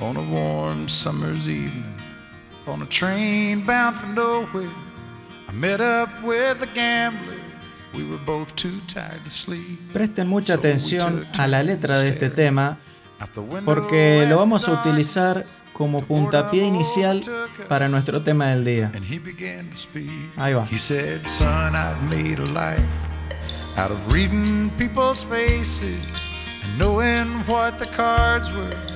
on a warm summer's evening, on a train bound for nowhere. I met up with a gambler. We were both too tired to sleep. Presten mucha atención a la letra de este tema porque lo vamos a utilizar como puntapié inicial para nuestro tema del día. Ahí va. He said, son, I've made a life out of reading people's faces and knowing what the cards were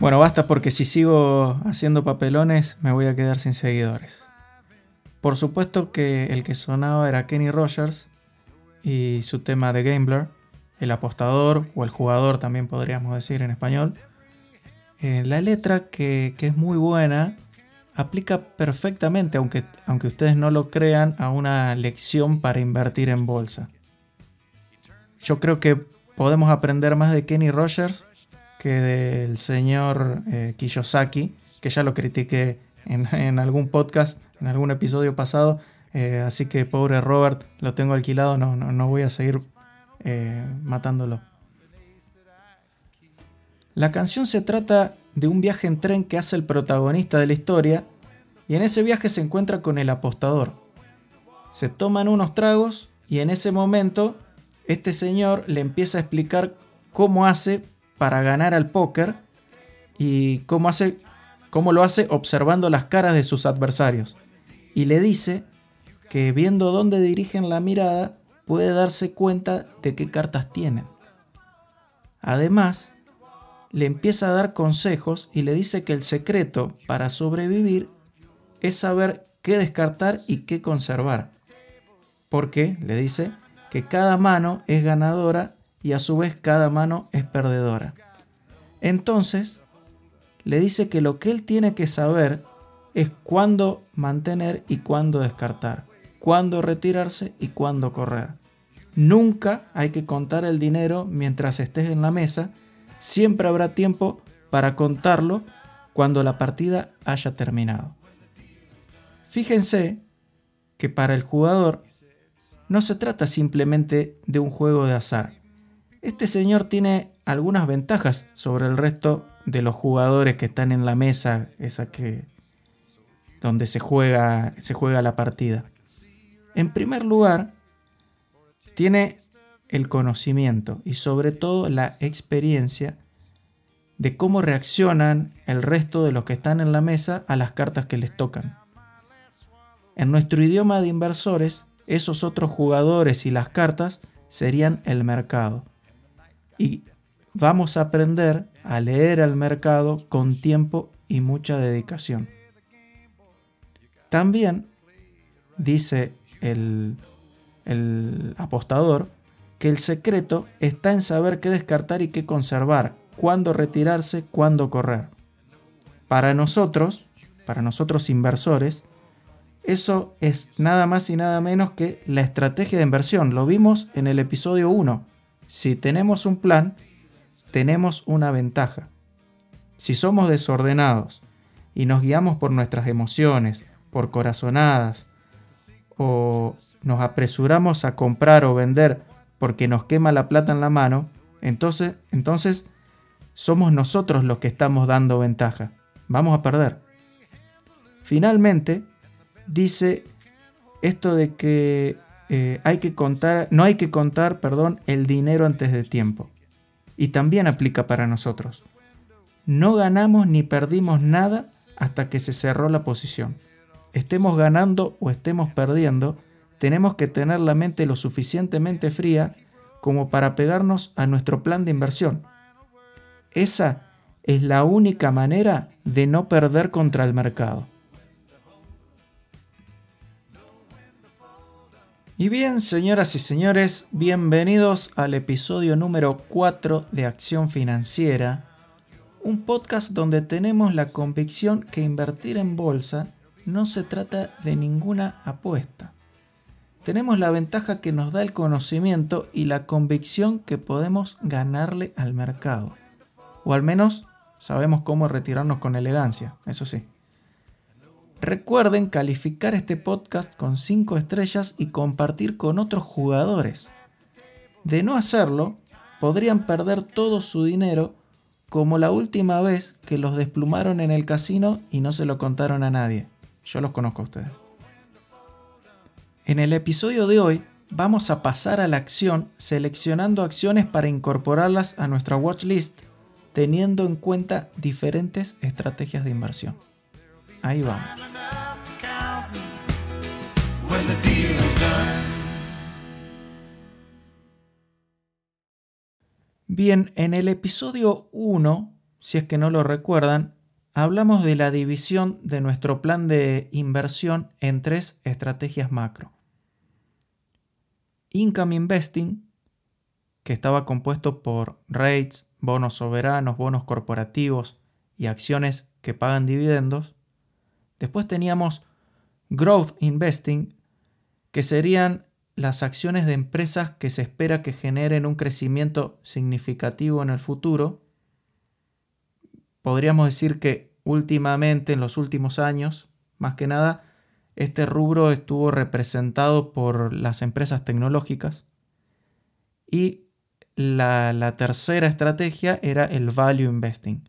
Bueno, basta porque si sigo haciendo papelones me voy a quedar sin seguidores. Por supuesto que el que sonaba era Kenny Rogers y su tema de Gambler, el apostador o el jugador también podríamos decir en español. Eh, la letra que, que, es muy buena aplica perfectamente, aunque, aunque ustedes no lo crean, a una lección para invertir en bolsa. Yo creo que podemos aprender más de Kenny Rogers que del señor eh, Kiyosaki, que ya lo critiqué en, algún podcast, en algún episodio pasado. Eh, así que pobre Robert, lo tengo alquilado, no, no, no voy a seguir eh, matándolo. La canción se trata de un viaje en tren que hace el protagonista de la historia y en ese viaje se encuentra con el apostador. Se toman unos tragos y en ese momento este señor le empieza a explicar cómo hace para ganar al póker y cómo, hace, cómo lo hace observando las caras de sus adversarios. Y le dice que viendo dónde dirigen la mirada puede darse cuenta de qué cartas tienen. Además, le empieza a dar consejos y le dice que el secreto para sobrevivir es saber qué descartar y qué conservar. Porque, le dice, que cada mano es ganadora y a su vez cada mano es perdedora. Entonces, le dice que lo que él tiene que saber es cuándo mantener y cuándo descartar, cuándo retirarse y cuándo correr. Nunca hay que contar el dinero mientras estés en la mesa, siempre habrá tiempo para contarlo cuando la partida haya terminado. Fíjense que para el jugador no se trata simplemente de un juego de azar, este señor tiene algunas ventajas sobre el resto de los jugadores que están en la mesa, esa que donde se juega, se juega la partida. En primer lugar, tiene el conocimiento y sobre todo la experiencia de cómo reaccionan el resto de los que están en la mesa a las cartas que les tocan. En nuestro idioma de inversores, esos otros jugadores y las cartas serían el mercado y vamos a aprender a leer al mercado con tiempo y mucha dedicación. También dice el, apostador que el secreto está en saber qué descartar y qué conservar, cuándo retirarse, cuándo correr. Para nosotros, para nosotros inversores, eso es nada más y nada menos que la estrategia de inversión. Lo vimos en el episodio 1. Si tenemos un plan, tenemos una ventaja. Si somos desordenados y nos guiamos por nuestras emociones, por corazonadas, o nos apresuramos a comprar o vender porque nos quema la plata en la mano, entonces, entonces somos nosotros los que estamos dando ventaja. Vamos a perder. Finalmente, dice esto de que eh, hay que contar, no hay que contar, perdón, el dinero antes de tiempo. y también aplica para nosotros. No ganamos ni perdimos nada hasta que se cerró la posición. Estemos ganando o estemos perdiendo, tenemos que tener la mente lo suficientemente fría como para pegarnos a nuestro plan de inversión. Esa es la única manera de no perder contra el mercado. Y bien, señoras y señores, bienvenidos al episodio número 4 de Acción Financiera, un podcast donde tenemos la convicción que invertir en bolsa no se trata de ninguna apuesta. Tenemos la ventaja que nos da el conocimiento y la convicción que podemos ganarle al mercado. O al menos sabemos cómo retirarnos con elegancia, eso sí. Recuerden calificar este podcast con 5 estrellas y compartir con otros jugadores. De no hacerlo, podrían perder todo su dinero como la última vez que los desplumaron en el casino y no se lo contaron a nadie. Yo los conozco a ustedes. En el episodio de hoy vamos a pasar a la acción seleccionando acciones para incorporarlas a nuestra watchlist teniendo en cuenta diferentes estrategias de inversión. Ahí vamos. Bien, en el episodio 1, si es que no lo recuerdan, hablamos de la división de nuestro plan de inversión en tres estrategias macro. Income Investing, que estaba compuesto por rates, bonos soberanos, bonos corporativos y acciones que pagan dividendos. Después teníamos Growth Investing, que serían las acciones de empresas que se espera que generen un crecimiento significativo en el futuro. Podríamos decir que últimamente, en los últimos años, más que nada, este rubro estuvo representado por las empresas tecnológicas. Y la, tercera estrategia era el Value Investing,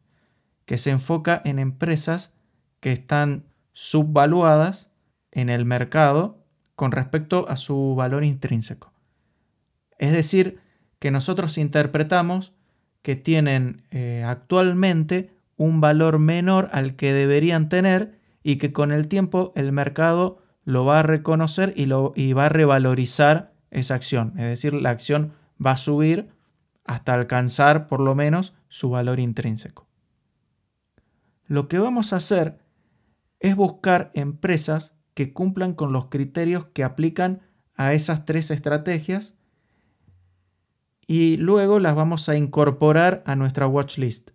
que se enfoca en empresas que están subvaluadas en el mercado con respecto a su valor intrínseco. Es decir, que nosotros interpretamos que tienen eh, actualmente un valor menor al que deberían tener y que con el tiempo el mercado lo va a reconocer y, lo, y va a revalorizar esa acción. Es decir, la acción va a subir hasta alcanzar por lo menos su valor intrínseco. Lo que vamos a hacer es buscar empresas que cumplan con los criterios que aplican a esas tres estrategias y luego las vamos a incorporar a nuestra watch list.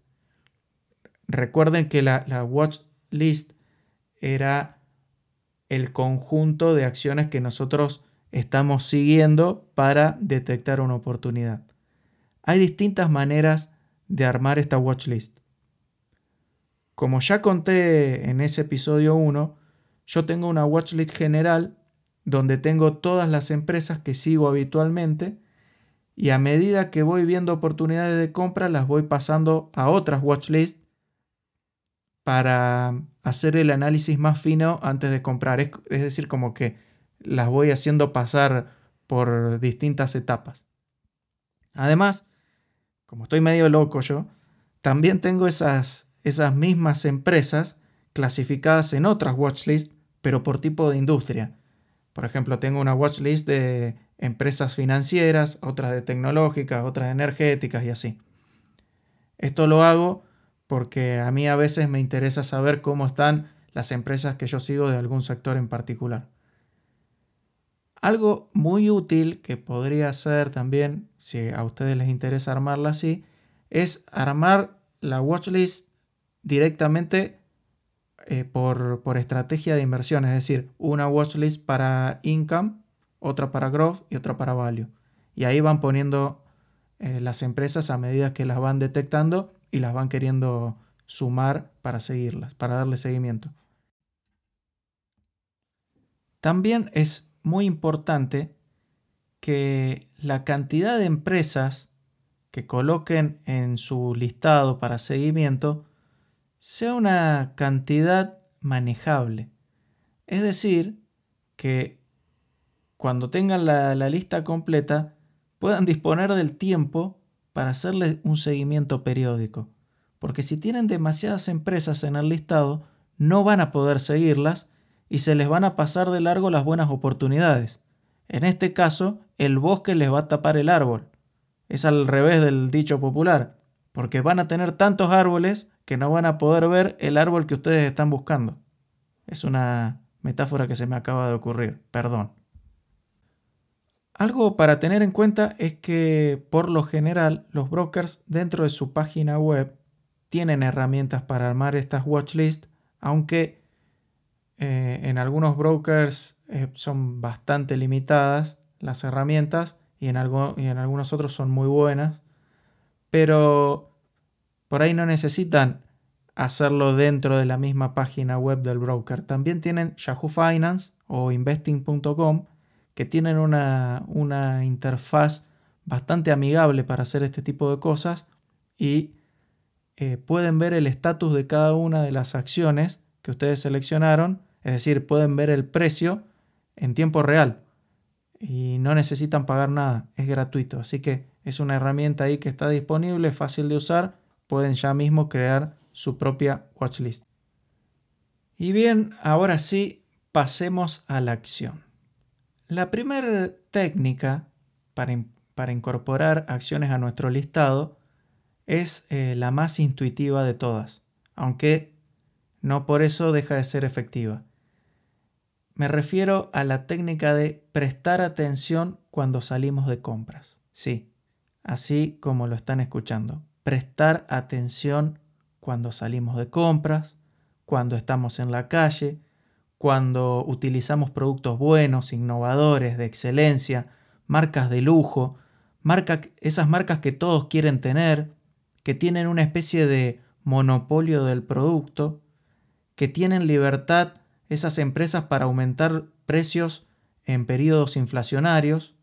Recuerden que la, watch list era el conjunto de acciones que nosotros estamos siguiendo para detectar una oportunidad. Hay distintas maneras de armar esta watch list. Como ya conté en ese episodio 1, yo tengo una watchlist general donde tengo todas las empresas que sigo habitualmente y a medida que voy viendo oportunidades de compra las voy pasando a otras watchlists para hacer el análisis más fino antes de comprar. Es, es decir, como que las voy haciendo pasar por distintas etapas. Además, como estoy medio loco yo, también tengo esas, esas mismas empresas clasificadas en otras watchlists pero por tipo de industria. Por ejemplo, tengo una watchlist de empresas financieras, otras de tecnológicas, otras de energéticas y así. Esto lo hago porque a mí a veces me interesa saber cómo están las empresas que yo sigo de algún sector en particular. Algo muy útil que podría ser también, si a ustedes les interesa armarla así, es armar la watchlist directamente eh, por, estrategia de inversión, es decir, una watchlist para income, otra para growth y otra para value. Y ahí van poniendo eh, las empresas a medida que las van detectando y las van queriendo sumar para seguirlas, para darle seguimiento. También es muy importante que la cantidad de empresas que coloquen en su listado para seguimiento sea una cantidad manejable. Es decir, que cuando tengan la, lista completa puedan disponer del tiempo para hacerle un seguimiento periódico. Porque si tienen demasiadas empresas en el listado, no van a poder seguirlas y se les van a pasar de largo las buenas oportunidades. En este caso, el bosque les va a tapar el árbol. Es al revés del dicho popular, porque van a tener tantos árboles que no van a poder ver el árbol que ustedes están buscando. Es una metáfora que se me acaba de ocurrir, perdón. Algo para tener en cuenta es que por lo general los brokers dentro de su página web tienen herramientas para armar estas watchlists, aunque eh, en algunos brokers eh, son bastante limitadas las herramientas y en, y en algunos otros son muy buenas, pero por ahí no necesitan hacerlo dentro de la misma página web del broker. También tienen Yahoo Finance o investing.com que tienen una, una, interfaz bastante amigable para hacer este tipo de cosas y eh, pueden ver el estatus de cada una de las acciones que ustedes seleccionaron, es decir, pueden ver el precio en tiempo real y no necesitan pagar nada, es gratuito, así que es una herramienta ahí que está disponible, fácil de usar, pueden ya mismo crear su propia watchlist. Y bien, ahora sí, pasemos a la acción. La primera técnica para, para, incorporar acciones a nuestro listado es eh, la más intuitiva de todas, aunque no por eso deja de ser efectiva. Me refiero a la técnica de prestar atención cuando salimos de compras. Sí, así como lo están escuchando. Prestar atención cuando salimos de compras, cuando estamos en la calle, cuando utilizamos productos buenos, innovadores, de excelencia, marcas de lujo, esas marcas que todos quieren tener, que tienen una especie de monopolio del producto, que tienen libertad esas empresas para aumentar precios en periodos inflacionarios,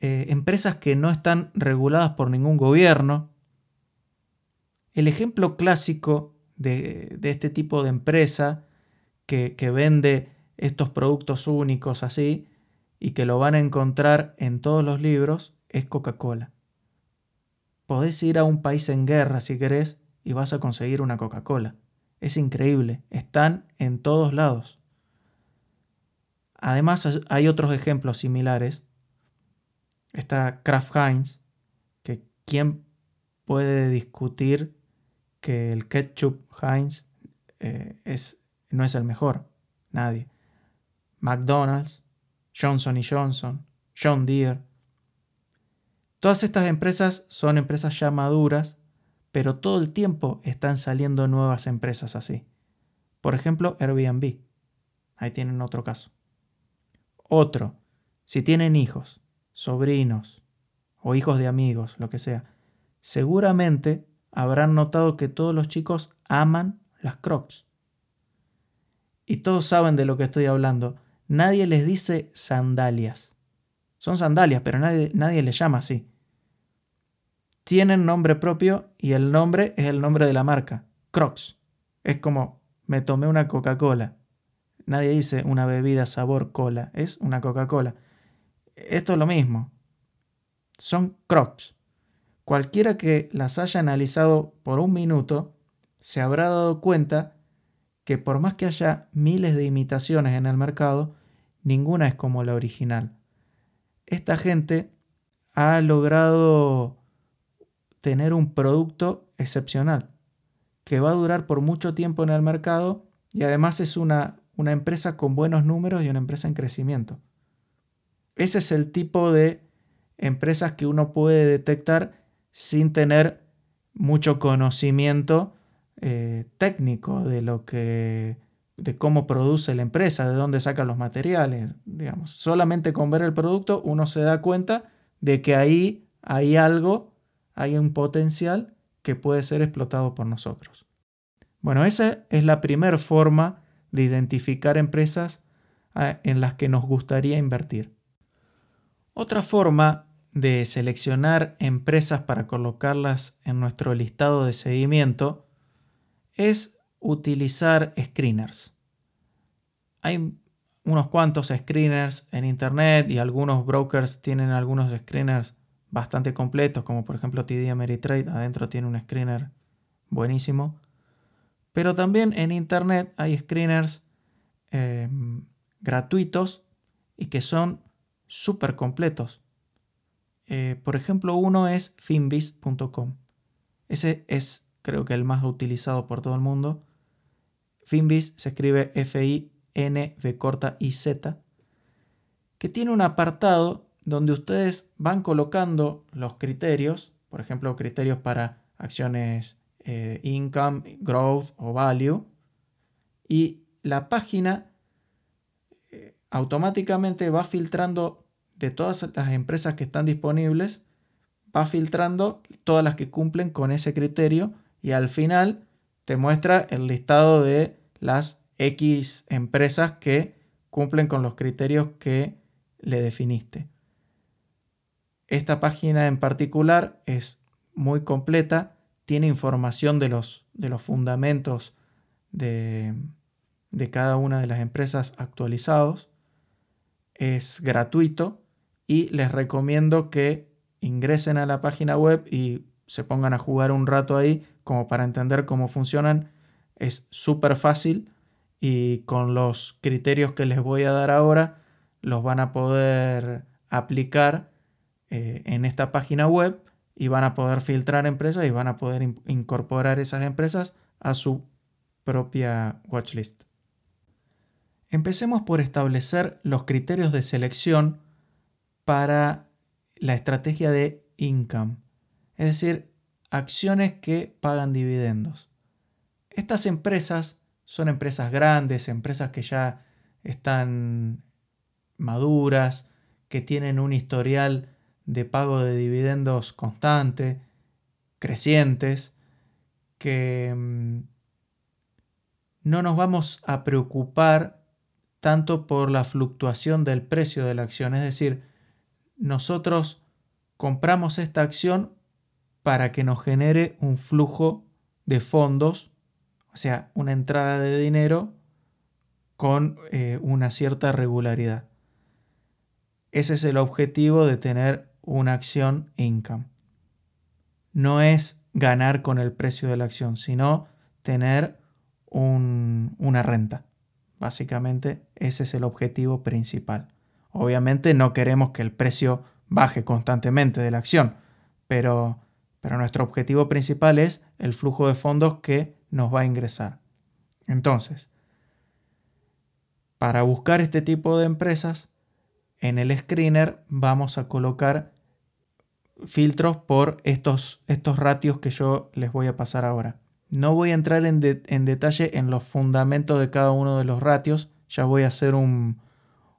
eh, empresas que no están reguladas por ningún gobierno, el ejemplo clásico de, este tipo de empresa que, que vende estos productos únicos así y que lo van a encontrar en todos los libros es Coca-Cola. Podés ir a un país en guerra si querés y vas a conseguir una Coca-Cola. Es increíble, están en todos lados. Además hay otros ejemplos similares. Está Kraft Heinz, que quién puede discutir que el ketchup Heinz eh, es, no es el mejor. Nadie. McDonald's, Johnson Johnson, John Deere. Todas estas empresas son empresas ya maduras, pero todo el tiempo están saliendo nuevas empresas así. Por ejemplo, Airbnb. Ahí tienen otro caso. Otro, si tienen hijos, sobrinos o hijos de amigos, lo que sea, seguramente habrán notado que todos los chicos aman las crocs. Y todos saben de lo que estoy hablando. Nadie les dice sandalias. Son sandalias, pero nadie, nadie les llama así. Tienen nombre propio y el nombre es el nombre de la marca. Crocs. Es como me tomé una Coca-Cola. Nadie dice una bebida sabor cola. Es una Coca-Cola. Esto es lo mismo. Son Crocs. Cualquiera que las haya analizado por un minuto se habrá dado cuenta que por más que haya miles de imitaciones en el mercado, ninguna es como la original. Esta gente ha logrado tener un producto excepcional que va a durar por mucho tiempo en el mercado y además es una, una empresa con buenos números y una empresa en crecimiento. Ese es el tipo de empresas que uno puede detectar sin tener mucho conocimiento eh, técnico de lo que de cómo produce la empresa, de dónde saca los materiales, digamos. Solamente con ver el producto uno se da cuenta de que ahí hay algo, hay un potencial que puede ser explotado por nosotros. Bueno, esa es la primera forma de identificar empresas ah, en las que nos gustaría invertir. Otra forma de seleccionar empresas para colocarlas en nuestro listado de seguimiento es utilizar screeners. Hay unos cuantos screeners en internet y algunos brokers tienen algunos screeners bastante completos, como por ejemplo TD Ameritrade, adentro tiene un screener buenísimo. Pero también en Internet hay screeners em, gratuitos y que son súper completos. Eh, por ejemplo, uno es finbis.com. Ese es creo que el más utilizado por todo el mundo. Finbis se escribe F-I-N-V corta I-Z, que tiene un apartado donde ustedes van colocando los criterios, por ejemplo, criterios para acciones eh, income, growth o value, y la página automáticamente va filtrando de todas las empresas que están disponibles, va filtrando todas las que cumplen con ese criterio y al final te muestra el listado de las X empresas que cumplen con los criterios que le definiste. Esta página en particular es muy completa, tiene información de los, de los fundamentos de, de cada una de las empresas actualizados, es gratuito y les recomiendo que ingresen a la página web y se pongan a jugar un rato ahí como para entender cómo funcionan. Es súper fácil y con los criterios que les voy a dar ahora los van a poder aplicar eh, en esta página web y van a poder filtrar empresas y van a poder incorporar esas empresas a su propia watchlist. Empecemos por establecer los criterios de selección para la estrategia de income, es decir, acciones que pagan dividendos. Estas empresas son empresas grandes, empresas que ya están maduras, que tienen un historial de pago de dividendos constante, crecientes, que mm, no nos vamos a preocupar tanto por la fluctuación del precio de la acción, es decir, nosotros compramos esta acción para que nos genere un flujo de fondos, o sea, una entrada de dinero con eh, una cierta regularidad. Ese es el objetivo de tener una acción income. No es ganar con el precio de la acción, sino tener una renta. Básicamente ese es el objetivo principal. Obviamente no queremos que el precio baje constantemente de la acción, pero, pero nuestro objetivo principal es el flujo de fondos que nos va a ingresar. Entonces, para buscar este tipo de empresas, en el screener vamos a colocar filtros por estos, estos ratios que yo les voy a pasar ahora. No voy a entrar en, detalle en los fundamentos de cada uno de los ratios, ya voy a hacer un,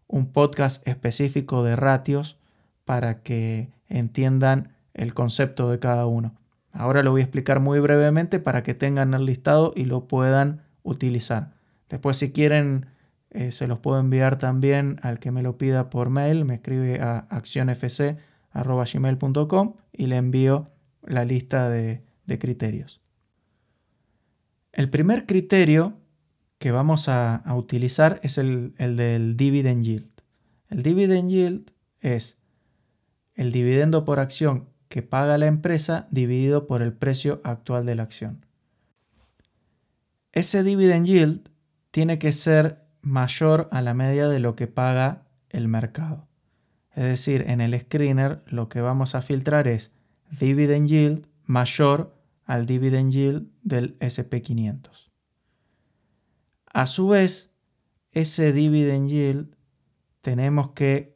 un podcast específico de ratios para que entiendan el concepto de cada uno. Ahora lo voy a explicar muy brevemente para que tengan el listado y lo puedan utilizar. Después si quieren eh, se los puedo enviar también al que me lo pida por mail. Me escribe a accionfc.gmail.com y le envío la lista de, criterios. El primer criterio que vamos a, utilizar es el, del dividend yield. El dividend yield es el dividendo por acción que paga la empresa dividido por el precio actual de la acción. Ese dividend yield tiene que ser mayor a la media de lo que paga el mercado. Es decir, en el screener lo que vamos a filtrar es dividend yield mayor al dividend yield del SP500. A su vez, ese dividend yield tenemos que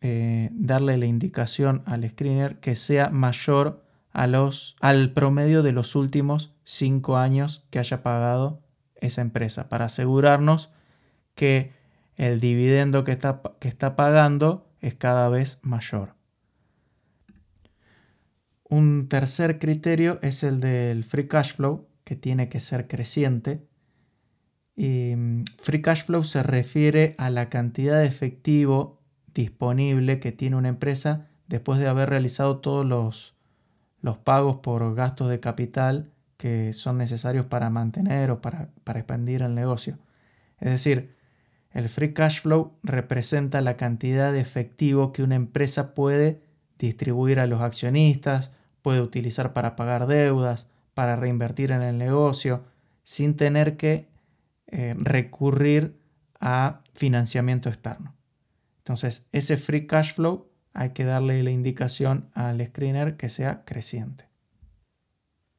eh, darle la indicación al screener que sea mayor a los, al promedio de los últimos cinco años que haya pagado esa empresa para asegurarnos que el dividendo que está, que está pagando es cada vez mayor. Un tercer criterio es el del free cash flow, que tiene que ser creciente y mm, free cash flow se refiere a la cantidad de efectivo disponible que tiene una empresa después de haber realizado todos los, los pagos por gastos de capital que son necesarios para mantener o para, para expandir el negocio. Es decir, el free cash flow representa la cantidad de efectivo que una empresa puede distribuir a los accionistas, puede utilizar para pagar deudas, para reinvertir en el negocio, sin tener que eh, recurrir a financiamiento externo. Entonces, ese free cash flow hay que darle la indicación al screener que sea creciente.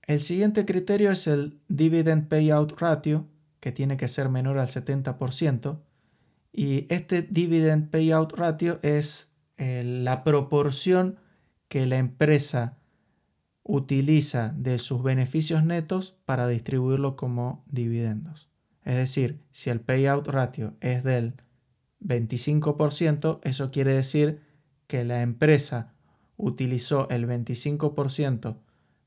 El siguiente criterio es el dividend payout ratio, que tiene que ser menor al 70%. Y este dividend payout ratio es eh, la proporción que la empresa utiliza de sus beneficios netos para distribuirlo como dividendos. Es decir, si el payout ratio es del 25%, eso quiere decir que la empresa utilizó el 25%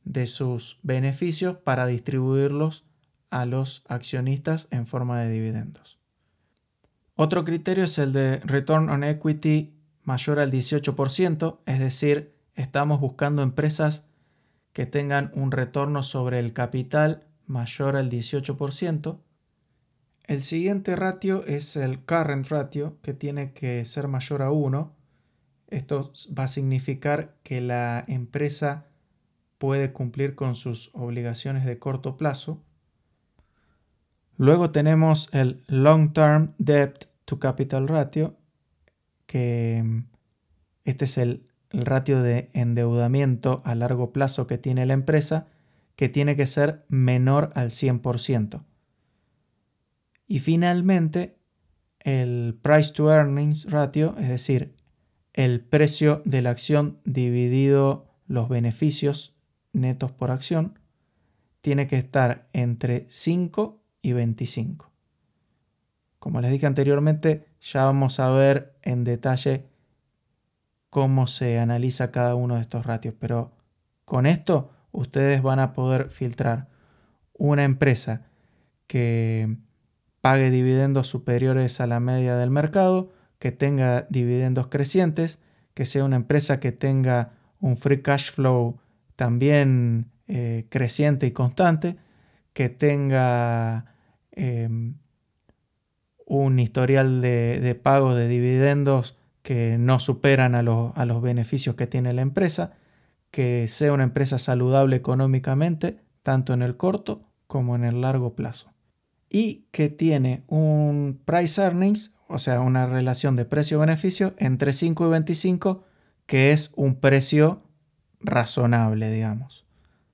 de sus beneficios para distribuirlos a los accionistas en forma de dividendos. Otro criterio es el de return on equity mayor al 18%, es decir, estamos buscando empresas que tengan un retorno sobre el capital mayor al 18%. El siguiente ratio es el current ratio, que tiene que ser mayor a 1. Esto va a significar que la empresa puede cumplir con sus obligaciones de corto plazo. Luego tenemos el Long Term Debt to Capital Ratio, que mm, este es el, el ratio de endeudamiento a largo plazo que tiene la empresa, que tiene que ser menor al 100%. Y finalmente, el Price to Earnings Ratio, es decir, el precio de la acción dividido los beneficios netos por acción tiene que estar entre 5 y 25. Como les dije anteriormente, ya vamos a ver en detalle cómo se analiza cada uno de estos ratios, pero con esto ustedes van a poder filtrar una empresa que pague dividendos superiores a la media del mercado, que tenga dividendos crecientes, que sea una empresa que tenga un free cash flow también eh, creciente y constante, que tenga em, un historial de, de, pago de dividendos que no superan a, a los beneficios que tiene la empresa, que sea una empresa saludable económicamente, tanto en el corto como en el largo plazo. Y que tiene un price earnings, o sea, una relación de precio-beneficio entre 5 y 25, que es un precio razonable, digamos,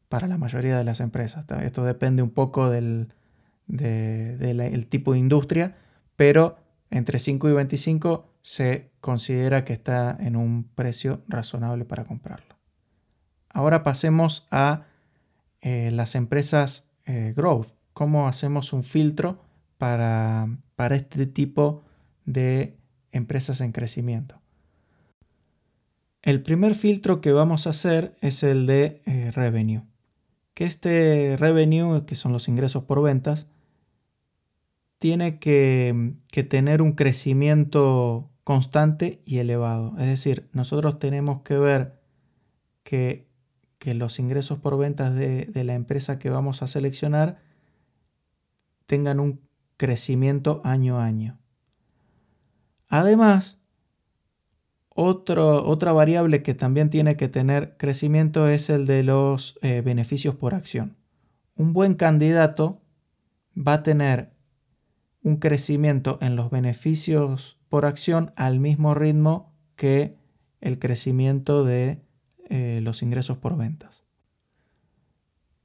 para la mayoría de las empresas. Esto depende un poco del, tipo de industria, pero entre 5 y 25 se considera que está en un precio razonable para comprarlo. Ahora pasemos a eh, las empresas eh, growth. ¿Cómo hacemos un filtro para, para este tipo de empresas en crecimiento? El primer filtro que vamos a hacer es el de eh, revenue. Que este revenue, que son los ingresos por ventas, tiene que, tener un crecimiento constante y elevado. Es decir, nosotros tenemos que ver que, los ingresos por ventas de, la empresa que vamos a seleccionar tengan un crecimiento año a año. Además, otra variable que también tiene que tener crecimiento es el de los eh, beneficios por acción. Un buen candidato va a tener un crecimiento en los beneficios por acción al mismo ritmo que el crecimiento de eh, los ingresos por ventas.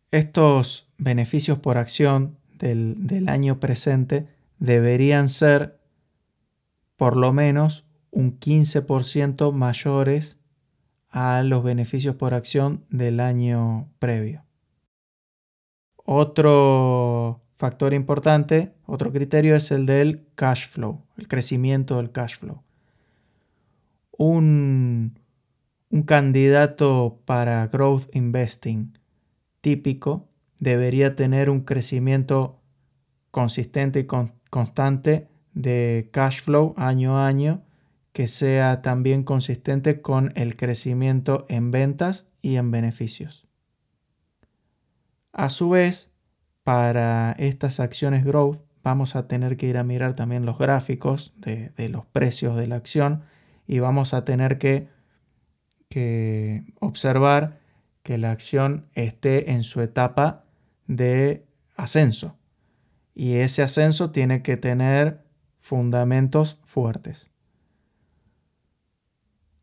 Estos beneficios por acción del año presente deberían ser por lo menos un 15% mayores a los beneficios por acción del año previo. Otro factor importante, otro criterio es el del cash flow, el crecimiento del cash flow. Un, un candidato para growth investing típico debería tener un crecimiento consistente y constante de cash flow año a año que sea también consistente con el crecimiento en ventas y en beneficios. A su vez, para estas acciones growth vamos a tener que ir a mirar también los gráficos de, los precios de la acción y vamos a tener que observar que la acción esté en su etapa de ascenso. Y ese ascenso tiene que tener fundamentos fuertes.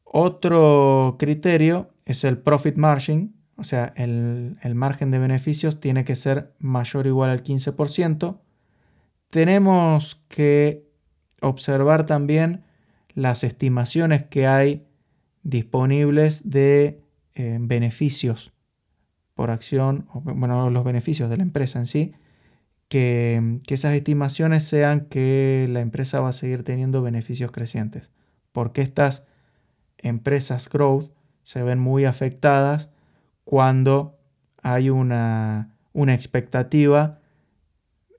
Otro criterio es el profit margin, o sea, el, margen de beneficios tiene que ser mayor o igual al 15%. Tenemos que observar también las estimaciones que hay disponibles de eh, beneficios por acción, bueno, los beneficios de la empresa en sí, que, esas estimaciones sean que la empresa va a seguir teniendo beneficios crecientes. Porque estas empresas growth se ven muy afectadas cuando hay una, una expectativa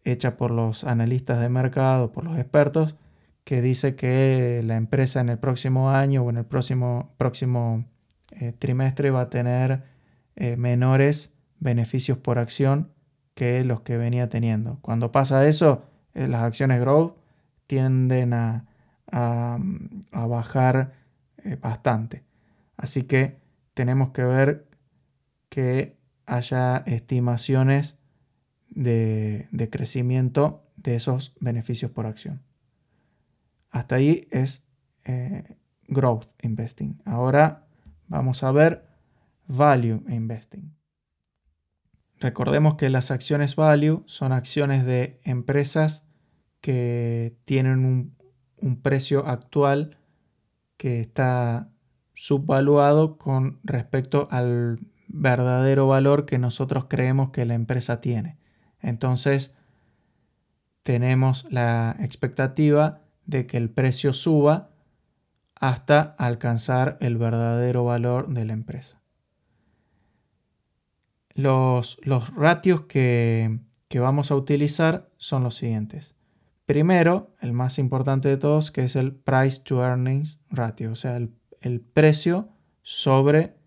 hecha por los analistas de mercado, por los expertos, que dice que la empresa en el próximo año o en el próximo, próximo eh, trimestre va a tener eh, menores beneficios por acción que los que venía teniendo. Cuando pasa eso, eh, las acciones growth tienden a, a, a bajar bastante. Así que tenemos que ver que haya estimaciones de, crecimiento de esos beneficios por acción. Hasta ahí es eh, growth investing. Ahora vamos a ver value investing. Recordemos que las acciones value son acciones de empresas que tienen un, un precio actual que está subvaluado con respecto al verdadero valor que nosotros creemos que la empresa tiene. Entonces, tenemos la expectativa de que el precio suba hasta alcanzar el verdadero valor de la empresa. Los, los ratios que, que vamos a utilizar son los siguientes. Primero, el más importante de todos, que es el price to earnings ratio, o sea, el, el precio sobre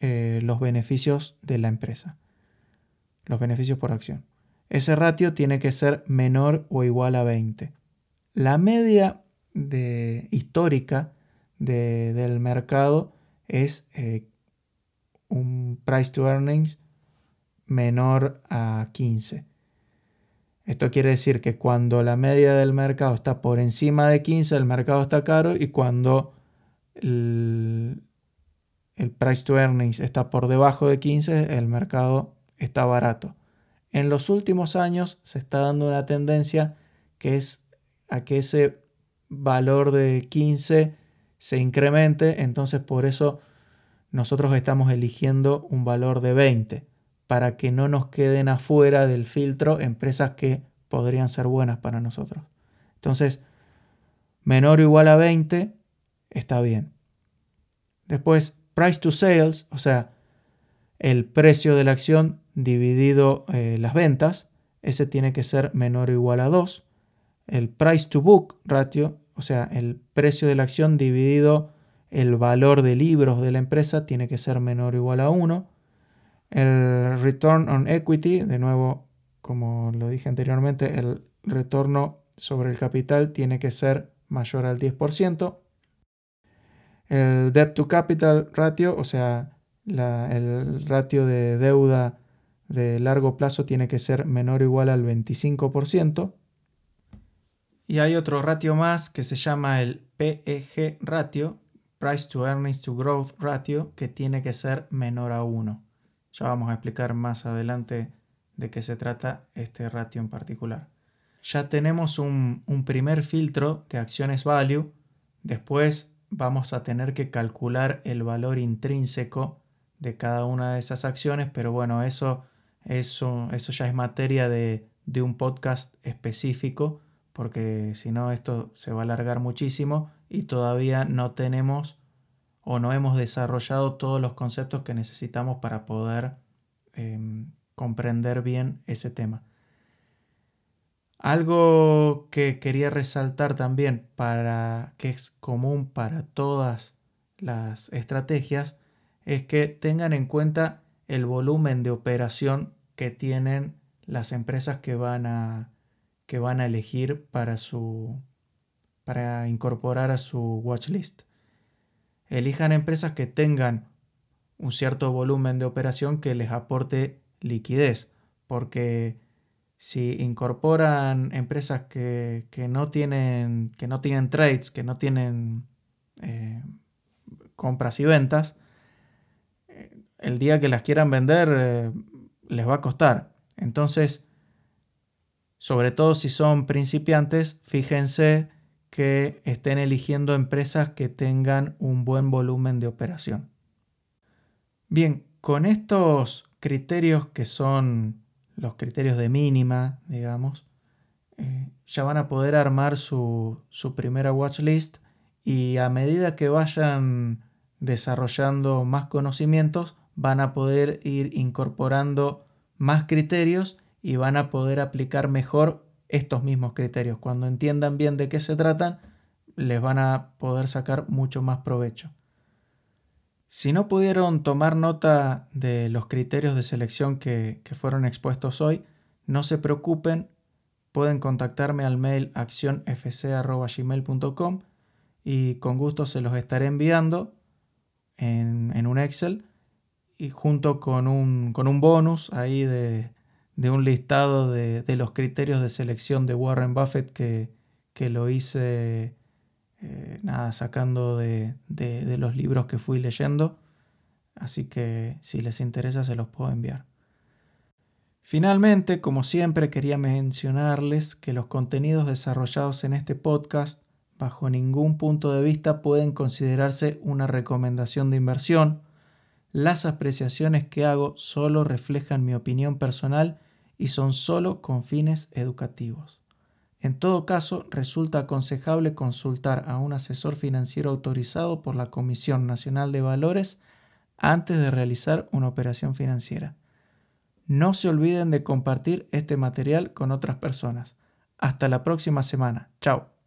eh, los beneficios de la empresa, los beneficios por acción. Ese ratio tiene que ser menor o igual a 20. La media histórica del mercado es eh, un price to earnings menor a 15. Esto quiere decir que cuando la media del mercado está por encima de 15, el mercado está caro y cuando el, el price to earnings está por debajo de 15, el mercado está barato. En los últimos años se está dando una tendencia que es a que ese valor de 15 se incremente, entonces por eso nosotros estamos eligiendo un valor de 20 para que no nos queden afuera del filtro empresas que podrían ser buenas para nosotros. Entonces, menor o igual a 20 está bien. Después, price to sales, o sea, el precio de la acción dividido eh, las ventas, ese tiene que ser menor o igual a 2. El price to book ratio, o sea, el precio de la acción dividido el valor de libros de la empresa tiene que ser menor o igual a 1. El return on equity, de nuevo, como lo dije anteriormente, el retorno sobre el capital tiene que ser mayor al 10%. El debt to capital ratio, o sea, el ratio de deuda de largo plazo tiene que ser menor o igual al 25%. Y hay otro ratio más que se llama el PEG ratio, Price to Earnings to Growth ratio, que tiene que ser menor a 1. Ya vamos a explicar más adelante de qué se trata este ratio en particular. Ya tenemos un, un primer filtro de acciones value. Después vamos a tener que calcular el valor intrínseco de cada una de esas acciones, pero bueno, eso, eso, eso ya es materia de, de un podcast específico, porque si no esto se va a alargar muchísimo y todavía no tenemos o no hemos desarrollado todos los conceptos que necesitamos para poder em, comprender bien ese tema. Algo que quería resaltar también para que es común para todas las estrategias es que tengan en cuenta el volumen de operación que tienen las empresas que van a, que van a elegir para, su, para incorporar a su watchlist. elijan empresas que tengan un cierto volumen de operación que les aporte liquidez, porque si incorporan empresas que, no, tienen, que no tienen trades, que no tienen eh, compras y ventas, eh, el día que las quieran vender eh, les va a costar. Entonces, sobre todo si son principiantes, fíjense que estén eligiendo empresas que tengan un buen volumen de operación. Bien, con estos criterios que son los criterios de mínima, digamos, eh, ya van a poder armar su, su primera watchlist y a medida que vayan desarrollando más conocimientos, van a poder ir incorporando más criterios y van a poder aplicar mejor estos mismos criterios. Cuando entiendan bien de qué se tratan, les van a poder sacar mucho más provecho. Si no pudieron tomar nota de los criterios de selección que, fueron expuestos hoy, no se preocupen, pueden contactarme al mail accionfc.gmail.com y con gusto se los estaré enviando en, un Excel y junto con un, con un bonus ahí de, un listado de, los criterios de selección de Warren Buffett que, que lo hice eh, nada, sacando de, los libros que fui leyendo. Así que si les interesa se los puedo enviar. Finalmente, como siempre, quería mencionarles que los contenidos desarrollados en este podcast bajo ningún punto de vista pueden considerarse una recomendación de inversión. Las apreciaciones que hago solo reflejan mi opinión personal y son solo con fines educativos. En todo caso, resulta aconsejable consultar a un asesor financiero autorizado por la Comisión Nacional de Valores antes de realizar una operación financiera. No se olviden de compartir este material con otras personas. Hasta la próxima semana. Chao.